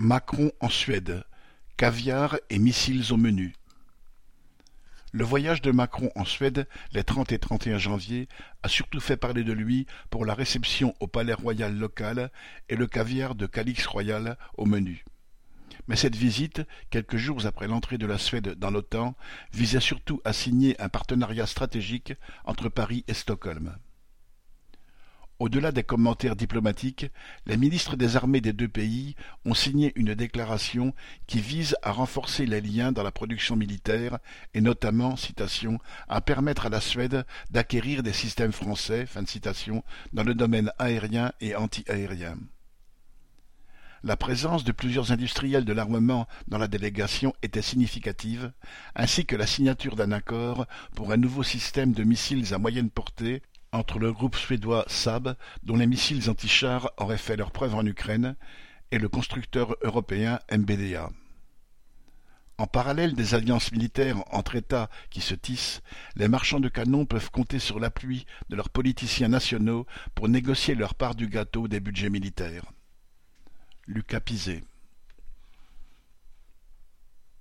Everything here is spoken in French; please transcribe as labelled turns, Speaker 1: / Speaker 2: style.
Speaker 1: Macron en Suède, caviar et missiles au menu. Le voyage de Macron en Suède les 30 et 31 janvier a surtout fait parler de lui pour la réception au palais royal local et le caviar de Calix royal au menu. Mais cette visite, quelques jours après l'entrée de la Suède dans l'OTAN, visait surtout à signer un partenariat stratégique entre Paris et Stockholm. Au-delà des commentaires diplomatiques, les ministres des armées des deux pays ont signé une déclaration qui vise à renforcer les liens dans la production militaire et notamment, citation, à permettre à la Suède d'acquérir des systèmes français, fin de citation, dans le domaine aérien et anti-aérien. La présence de plusieurs industriels de l'armement dans la délégation était significative, ainsi que la signature d'un accord pour un nouveau système de missiles à moyenne portée entre le groupe suédois Saab, dont les missiles anti-chars auraient fait leur preuve en Ukraine, et le constructeur européen MBDA. En parallèle des alliances militaires entre États qui se tissent, les marchands de canons peuvent compter sur l'appui de leurs politiciens nationaux pour négocier leur part du gâteau des budgets militaires. Lucas Pizet